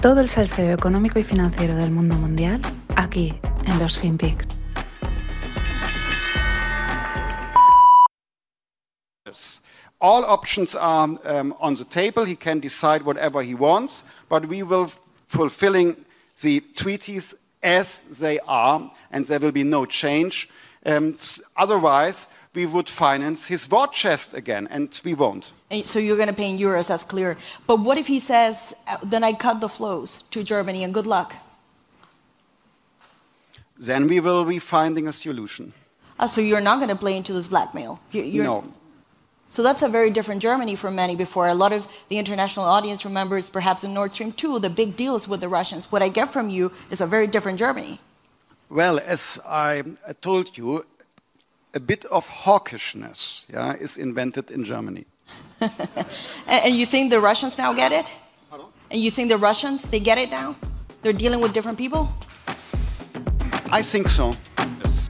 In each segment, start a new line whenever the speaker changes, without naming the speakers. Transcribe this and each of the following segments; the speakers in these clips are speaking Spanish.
Todo el salseo económico y financiero del mundo mundial aquí en los FinPix.
All options are um, on the table. He can decide whatever he wants, but we will fulfilling the treaties as they are, and there will be no change. Um, otherwise, we would finance his war chest again, and we won't.
And So you're going to pay in euros, that's clear. But what if he says, uh, then I cut the flows to Germany and good luck?
Then we will be finding a solution.
Uh, so you're not going to play into this blackmail? You- you're-
No.
So that's a very different Germany from many before. A lot of the international audience remembers perhaps in Nord Stream 2 the big deals with the Russians. What I get from you is a very different Germany.
Well, as I told you, a bit of hawkishness yeah, is invented in Germany.
And, and you think the Russians now get it? And you think the Russians, they get it now? They're dealing with different people?
I think so. Yes.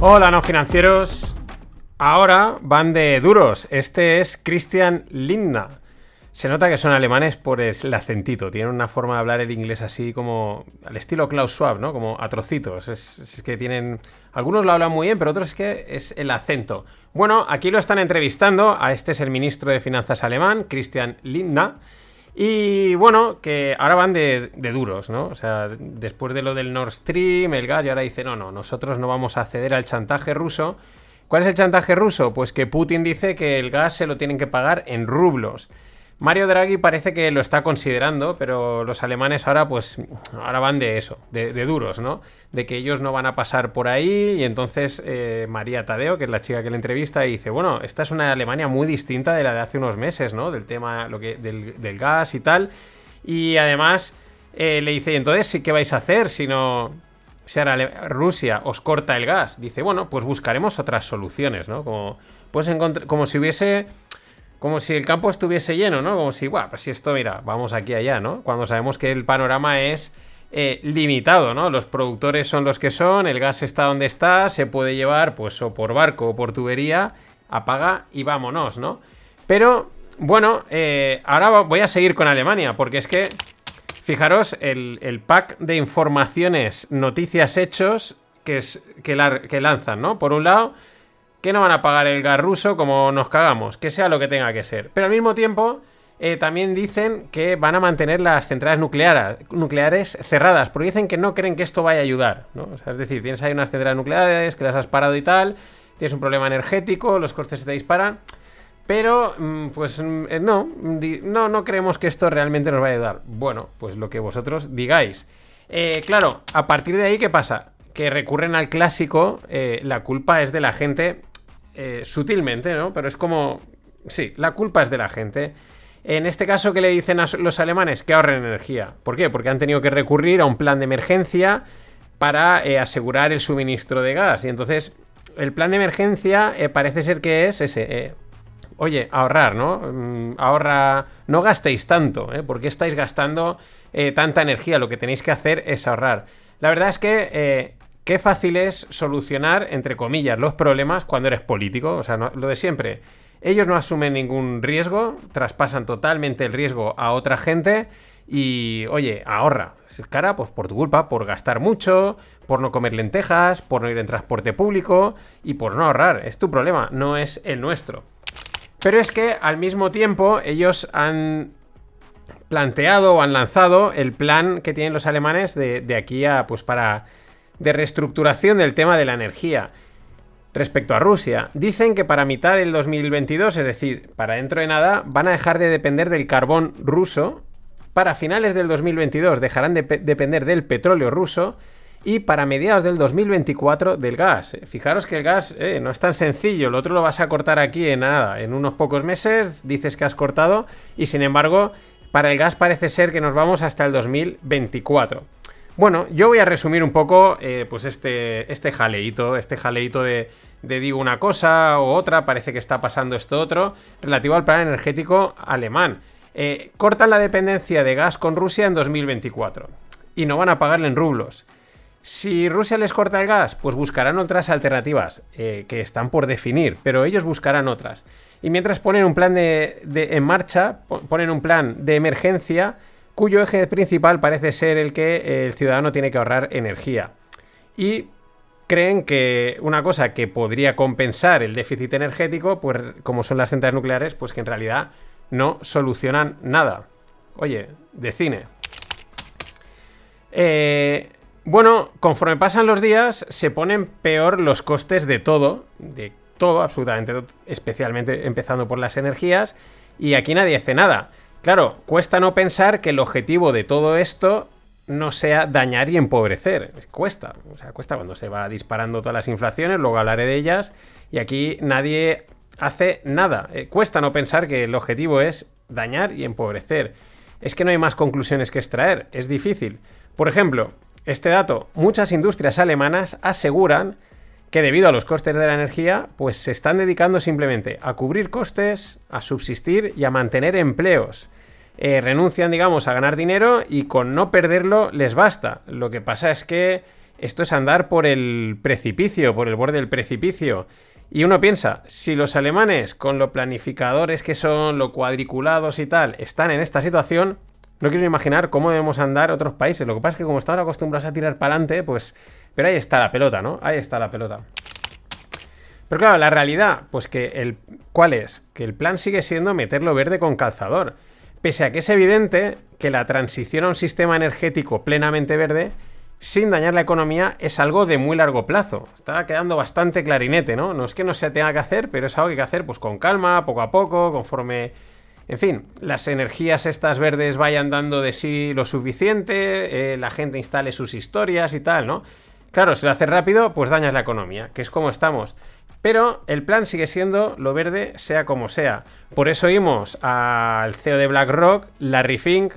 Hola, no financieros. Ahora van de duros. Este es Christian Lindner. Se nota que son alemanes por el acentito. Tienen una forma de hablar el inglés así como al estilo Klaus Schwab, ¿no? Como a trocitos. Es, es que tienen. Algunos lo hablan muy bien, pero otros es que es el acento. Bueno, aquí lo están entrevistando. A este es el ministro de Finanzas alemán, Christian Lindner. Y bueno, que ahora van de, duros, ¿no? O sea, después de lo del Nord Stream, el gas, y ahora dice, no, no, nosotros no vamos a ceder al chantaje ruso. ¿Cuál es el chantaje ruso? Pues que Putin dice que el gas se lo tienen que pagar en rublos. Mario Draghi parece que lo está considerando, pero los alemanes ahora, pues, ahora van de eso, de, duros, ¿no? De que ellos no van a pasar por ahí. Y entonces eh, María Tadeo, que es la chica que le entrevista, dice, bueno, esta es una Alemania muy distinta de la de hace unos meses, ¿no? Del tema lo que, del, gas y tal. Y además eh, le dice, entonces, ¿qué vais a hacer si no... Si ahora Rusia os corta el gas, dice, bueno, pues buscaremos otras soluciones, ¿no? Como, pues como si hubiese como si el campo estuviese lleno, ¿no? Como si, guau, pues si esto, mira, vamos aquí allá, ¿no? Cuando sabemos que el panorama es eh, limitado, ¿no? Los productores son los que son, el gas está donde está, se puede llevar, pues, o por barco o por tubería, apaga y vámonos, ¿no? Pero, bueno, eh, ahora voy a seguir con Alemania, porque es que, fijaros, el, pack de informaciones, noticias, hechos que, que lanzan, ¿no? Por un lado, que no van a pagar el gas ruso como nos cagamos, que sea lo que tenga que ser. Pero al mismo tiempo, eh, también dicen que van a mantener las centrales nucleares, nucleares cerradas, porque dicen que no creen que esto vaya a ayudar, ¿no? Es decir, tienes ahí unas centrales nucleares que las has parado y tal, tienes un problema energético, los costes se te disparan, pero, mm, pues mm, eh, no, no, no creemos que esto realmente nos vaya a ayudar. Bueno, pues lo que vosotros digáis. Eh, claro, a partir de ahí, ¿qué pasa? Que recurren al clásico, la culpa es de la gente, eh, sutilmente, ¿no? Pero es como, sí, la culpa es de la gente. En este caso, ¿qué le dicen a los alemanes? Que ahorren energía. ¿Por qué? Porque han tenido que recurrir a un plan de emergencia para eh, asegurar el suministro de gas. Y entonces, el plan de emergencia eh, parece ser que es ese. Oye, ahorrar, ¿no? Mm, ahorra, no gastéis tanto, ¿eh? ¿Por qué estáis gastando tanta energía? Lo que tenéis que hacer es ahorrar. La verdad es que qué fácil es solucionar, entre comillas, los problemas cuando eres político. O sea, lo de siempre. Ellos no asumen ningún riesgo, traspasan totalmente el riesgo a otra gente y, oye, ahorra. Cara, pues por tu culpa, por gastar mucho, por no comer lentejas, por no ir en transporte público y por no ahorrar. Es tu problema, no es el nuestro. Pero es que al mismo tiempo ellos han planteado o han lanzado el plan que tienen los alemanes de aquí a, pues para, de reestructuración del tema de la energía. Respecto a Rusia, dicen que para mitad del 2022, es decir, para dentro de nada, van a dejar de depender del carbón ruso. Para finales del 2022 dejarán de pe- depender del petróleo ruso. Y para mediados del 2024 del gas. Fijaros que el gas eh, no es tan sencillo. El otro lo vas a cortar aquí en nada. En unos pocos meses dices que has cortado. Y sin embargo, para el gas parece ser que nos vamos hasta el 2024. Bueno, yo voy a resumir un poco eh, pues este, este jaleíto, este jaleíto de, de digo una cosa o otra, parece que está pasando esto otro, relativo al plan energético alemán. Eh, cortan la dependencia de gas con Rusia en 2024 y no van a pagarle en rublos. Si Rusia les corta el gas, pues buscarán otras alternativas eh, que están por definir, pero ellos buscarán otras. Y mientras ponen un plan de, en marcha, ponen un plan de emergencia cuyo eje principal parece ser el que el ciudadano tiene que ahorrar energía. Y creen que una cosa que podría compensar el déficit energético, pues como son las centrales nucleares, pues que en realidad no solucionan nada. Oye, de cine. Eh, bueno, conforme pasan los días, se ponen peor los costes de todo, de todo, absolutamente, especialmente empezando por las energías, y aquí nadie hace nada. Claro, cuesta no pensar que el objetivo de todo esto no sea dañar y empobrecer. Cuesta, o sea, cuesta cuando se va disparando todas las inflaciones, luego hablaré de ellas, y aquí nadie hace nada. Eh, cuesta no pensar que el objetivo es dañar y empobrecer. Es que no hay más conclusiones que extraer, es difícil. Por ejemplo, este dato, muchas industrias alemanas aseguran que debido a los costes de la energía, pues se están dedicando simplemente a cubrir costes, a subsistir y a mantener empleos. Eh, renuncian, digamos, a ganar dinero y con no perderlo les basta. Lo que pasa es que esto es andar por el precipicio, por el borde del precipicio. Y uno piensa, si los alemanes, con lo planificadores que son, lo cuadriculados y tal, están en esta situación, no quiero imaginar cómo debemos andar otros países. Lo que pasa es que como estamos acostumbrados a tirar para adelante, pues... Pero ahí está la pelota, ¿no? Ahí está la pelota. Pero claro, la realidad, pues que el... ¿Cuál es? Que el plan sigue siendo meterlo verde con calzador. Pese a que es evidente que la transición a un sistema energético plenamente verde, sin dañar la economía, es algo de muy largo plazo. Está quedando bastante clarinete, ¿no? No es que no se tenga que hacer, pero es algo que hay que hacer pues con calma, poco a poco, conforme... En fin, las energías estas verdes vayan dando de sí lo suficiente, eh, la gente instale sus historias y tal, ¿no? Claro, si lo hace rápido, pues dañas la economía, que es como estamos. Pero el plan sigue siendo lo verde, sea como sea. Por eso oímos al CEO de BlackRock, Larry Fink.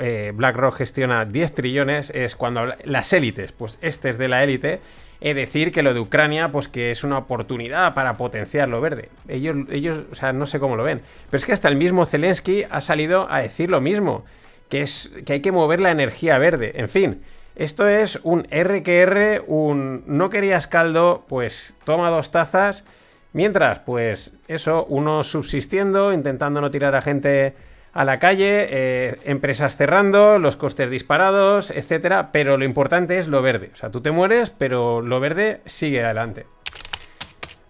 Eh, BlackRock gestiona 10 trillones. Es cuando las élites, pues este es de la élite. Es decir que lo de Ucrania, pues que es una oportunidad para potenciar lo verde. Ellos, ellos, o sea, no sé cómo lo ven. Pero es que hasta el mismo Zelensky ha salido a decir lo mismo. Que, es, que hay que mover la energía verde. En fin, esto es un RQR, un no querías caldo, pues toma dos tazas. Mientras, pues eso, uno subsistiendo, intentando no tirar a gente a la calle, eh, empresas cerrando, los costes disparados, etcétera. Pero lo importante es lo verde. O sea, tú te mueres, pero lo verde sigue adelante.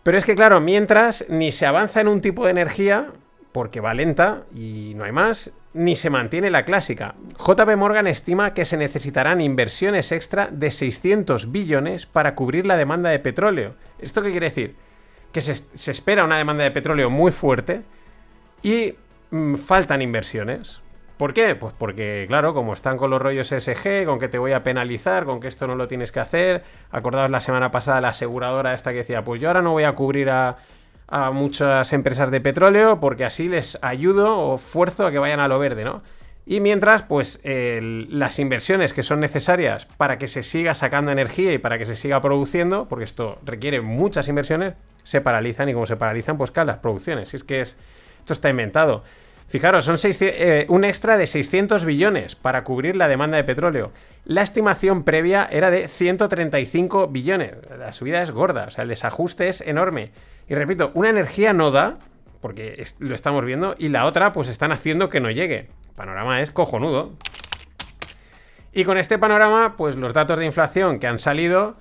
Pero es que, claro, mientras ni se avanza en un tipo de energía, porque va lenta y no hay más, ni se mantiene la clásica. JP Morgan estima que se necesitarán inversiones extra de 600 billones para cubrir la demanda de petróleo. ¿Esto qué quiere decir? Que se, espera una demanda de petróleo muy fuerte y mm, faltan inversiones. ¿Por qué? Pues porque, claro, como están con los rollos SG, con que te voy a penalizar, con que esto no lo tienes que hacer. Acordaos la semana pasada la aseguradora esta que decía, pues yo ahora no voy a cubrir a a muchas empresas de petróleo porque así les ayudo o fuerzo a que vayan a lo verde, ¿no? Y mientras, pues las inversiones que son necesarias para que se siga sacando energía y para que se siga produciendo, porque esto requiere muchas inversiones, se paralizan y como se paralizan, pues caen las producciones. Si es que es, esto está inventado. Fijaros, son eh, un extra de 600 billones para cubrir la demanda de petróleo. La estimación previa era de 135 billones. La subida es gorda, o sea, el desajuste es enorme. Y repito, una energía no da, porque lo estamos viendo, y la otra pues están haciendo que no llegue. El panorama es cojonudo. Y con este panorama, pues los datos de inflación que han salido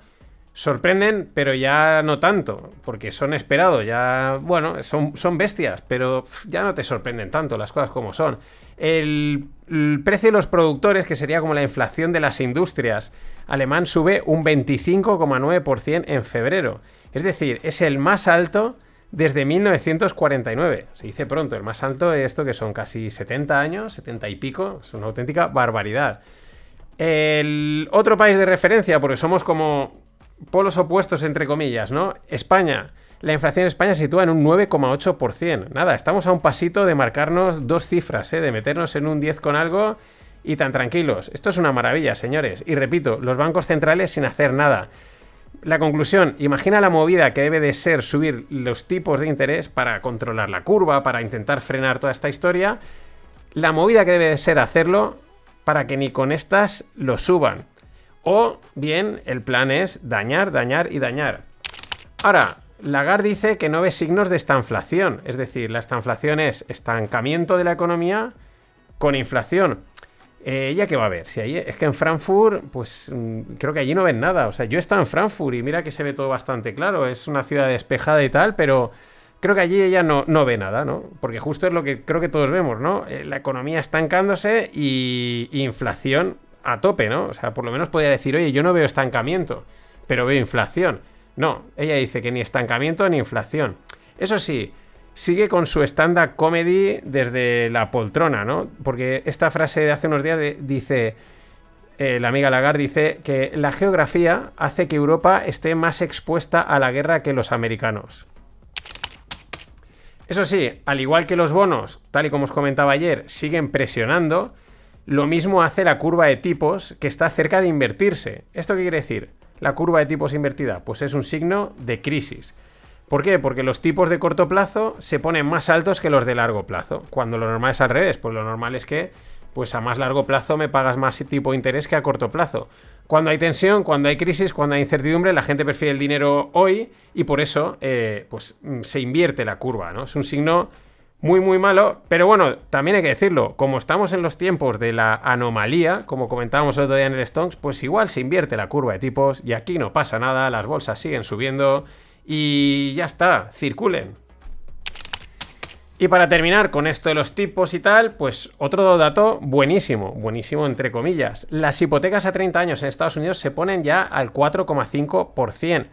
sorprenden, pero ya no tanto, porque son esperados, ya, bueno, son, son bestias, pero ya no te sorprenden tanto las cosas como son. El, el, precio de los productores, que sería como la inflación de las industrias, alemán sube un 25,9% en febrero. Es decir, es el más alto desde 1949. Se dice pronto, el más alto es esto que son casi 70 años, 70 y pico, es una auténtica barbaridad. El otro país de referencia, porque somos como polos opuestos entre comillas, ¿no? España. La inflación en España se sitúa en un 9,8%. Nada, estamos a un pasito de marcarnos dos cifras, ¿eh? de meternos en un 10 con algo y tan tranquilos. Esto es una maravilla, señores. Y repito, los bancos centrales sin hacer nada. La conclusión, imagina la movida que debe de ser subir los tipos de interés para controlar la curva, para intentar frenar toda esta historia. La movida que debe de ser hacerlo para que ni con estas lo suban. O bien el plan es dañar, dañar y dañar. Ahora, Lagarde dice que no ve signos de estanflación, es decir, la estanflación es estancamiento de la economía con inflación. Eh, ¿Ya qué va a ver? Si ahí, es que en Frankfurt, pues mm, creo que allí no ven nada. O sea, yo he estado en Frankfurt y mira que se ve todo bastante claro. Es una ciudad despejada y tal, pero creo que allí ella no, no ve nada, ¿no? Porque justo es lo que creo que todos vemos, ¿no? Eh, la economía estancándose y inflación a tope, ¿no? O sea, por lo menos podría decir, oye, yo no veo estancamiento, pero veo inflación. No, ella dice que ni estancamiento ni inflación. Eso sí, sigue con su stand-up comedy desde la poltrona, ¿no? Porque esta frase de hace unos días dice, eh, la amiga Lagarde dice que la geografía hace que Europa esté más expuesta a la guerra que los americanos. Eso sí, al igual que los bonos, tal y como os comentaba ayer, siguen presionando, lo mismo hace la curva de tipos que está cerca de invertirse. ¿Esto qué quiere decir? La curva de tipos invertida, pues es un signo de crisis. ¿Por qué? Porque los tipos de corto plazo se ponen más altos que los de largo plazo. Cuando lo normal es al revés, pues lo normal es que pues a más largo plazo me pagas más tipo de interés que a corto plazo. Cuando hay tensión, cuando hay crisis, cuando hay incertidumbre, la gente prefiere el dinero hoy y por eso eh, pues, mm, se invierte la curva, ¿no? Es un signo muy, muy malo, pero bueno, también hay que decirlo, como estamos en los tiempos de la anomalía, como comentábamos el otro día en el Stonks, pues igual se invierte la curva de tipos y aquí no pasa nada, las bolsas siguen subiendo y ya está, circulen. Y para terminar con esto de los tipos y tal, pues otro dato buenísimo, buenísimo entre comillas. Las hipotecas a 30 años en Estados Unidos se ponen ya al 4,5%.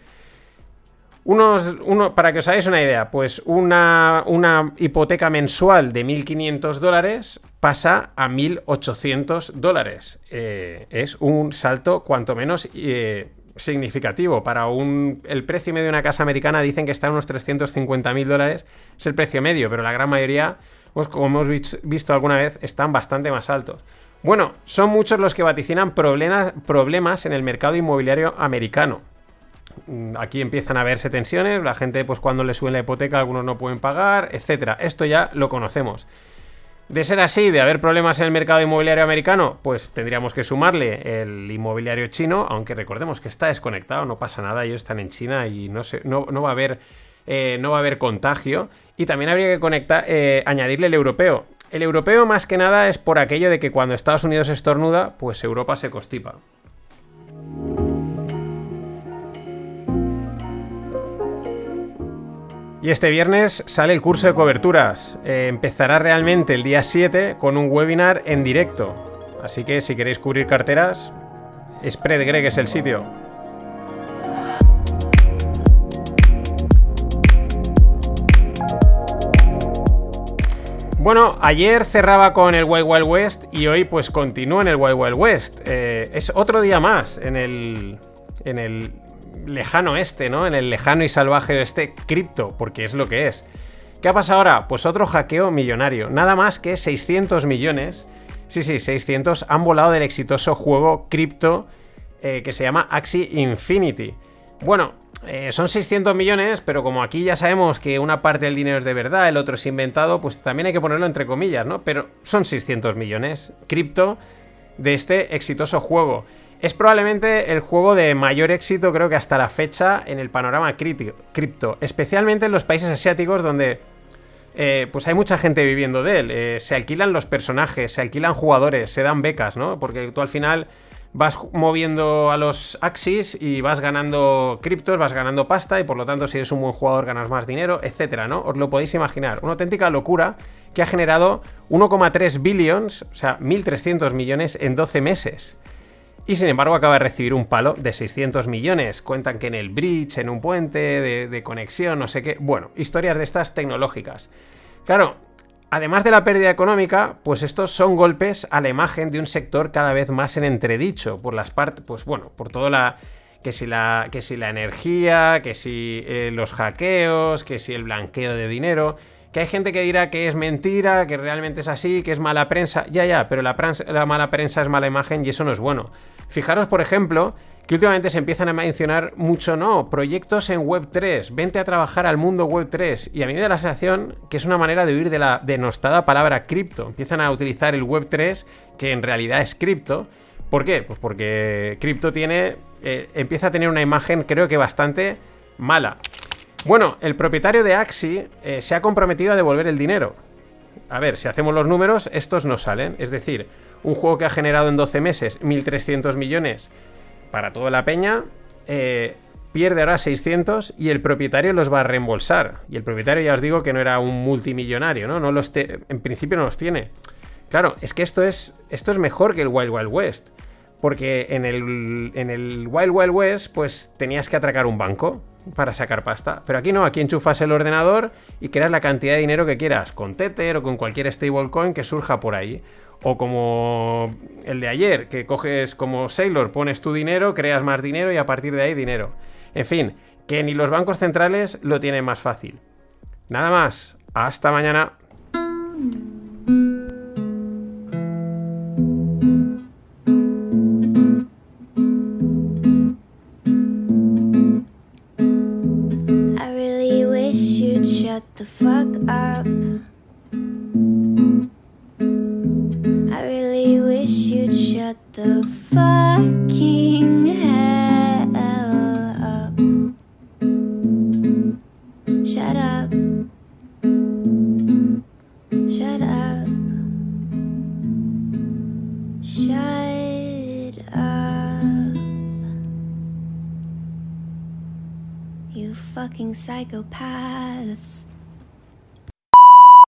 Unos, uno, para que os hagáis una idea, pues una, una hipoteca mensual de 1.500 dólares pasa a 1.800 dólares. Eh, es un salto cuanto menos eh, significativo. Para un, el precio medio de una casa americana dicen que está en unos 350.000 dólares. Es el precio medio, pero la gran mayoría, pues como hemos visto alguna vez, están bastante más altos. Bueno, son muchos los que vaticinan problemas, problemas en el mercado inmobiliario americano. Mm, aquí empiezan a verse tensiones, la gente pues cuando le suben la hipoteca algunos no pueden pagar, etcétera. Esto ya lo conocemos. De ser así, de haber problemas en el mercado inmobiliario americano, pues tendríamos que sumarle el inmobiliario chino, aunque recordemos que está desconectado, no pasa nada, ellos están en China y no, no, va, a haber, eh, va a haber contagio. Y también habría que conectar, eh, añadirle el europeo. El europeo más que nada es por aquello de que cuando Estados Unidos estornuda, pues Europa se constipa. Y este viernes sale el curso de coberturas. Eh, empezará realmente el día 7 con un webinar en directo. Así que si queréis cubrir carteras, Spread Greg es el sitio. Bueno, ayer cerraba con el Wild Wild West y hoy pues continúa en el Wild Wild West. Eh, es otro día más en el, en el lejano este, ¿no? En el lejano y salvaje este cripto, porque es lo que es. ¿Qué ha pasado ahora? Pues otro hackeo millonario. Nada más que 600 millones. Sí, sí, 600 han volado del exitoso juego cripto eh, que se llama Axie Infinity. Bueno, eh, son 600 millones, pero como aquí ya sabemos que una parte del dinero es de verdad, el otro es inventado, pues también hay que ponerlo entre comillas, ¿no? Pero son 600 millones cripto de este exitoso juego. Es probablemente el juego de mayor éxito, creo que hasta la fecha, en el panorama cripto, especialmente en los países asiáticos donde eh, pues hay mucha gente viviendo de él. Eh, se alquilan los personajes, se alquilan jugadores, se dan becas, ¿no? Porque tú al final vas moviendo a los Axis y vas ganando criptos, vas ganando pasta y por lo tanto si eres un buen jugador ganas más dinero, etcétera, ¿no? Os lo podéis imaginar. Una auténtica locura que ha generado 1,3 billions, o sea, 1.300 millones en 12 meses. Y sin embargo acaba de recibir un palo de 600 millones. Cuentan que en el bridge, en un puente de, conexión, no sé qué. Bueno, historias de estas tecnológicas. Claro, además de la pérdida económica, pues estos son golpes a la imagen de un sector cada vez más en entredicho. Por las partes, pues bueno, por toda la... Que si la, que si la energía, que si eh, los hackeos, que si el blanqueo de dinero que hay gente que dirá que es mentira, que realmente es así, que es mala prensa. Ya, ya, pero la, la, mala prensa es mala imagen y eso no es bueno. Fijaros, por ejemplo, que últimamente se empiezan a mencionar mucho, no, proyectos en Web3, vente a trabajar al mundo Web3. Y a mí me da la sensación que es una manera de huir de la denostada palabra cripto. Empiezan a utilizar el Web3, que en realidad es cripto, ¿Por qué? Pues porque cripto tiene. eh, empieza a tener una imagen, creo que bastante mala. Bueno, el propietario de Axi eh, se ha comprometido a devolver el dinero. A ver, si hacemos los números, estos no salen. Es decir, un juego que ha generado en 12 meses 1.300 millones para toda la peña, eh, pierde ahora 600 y el propietario los va a reembolsar. Y el propietario ya os digo que no era un multimillonario, ¿no? no los en principio no los tiene. Claro, es que esto es, esto es mejor que el Wild Wild West. Porque en el, en el Wild Wild West, pues tenías que atracar un banco para sacar pasta. Pero aquí no, aquí enchufas el ordenador y creas la cantidad de dinero que quieras, con Tether o con cualquier stablecoin que surja por ahí. O como el de ayer, que coges como Sailor, pones tu dinero, creas más dinero y a partir de ahí dinero. En fin, que ni los bancos centrales lo tienen más fácil. Nada más, hasta mañana.
Up. I really wish you'd shut the fucking hell up. Shut up. Shut up. Shut up. You fucking psychopaths.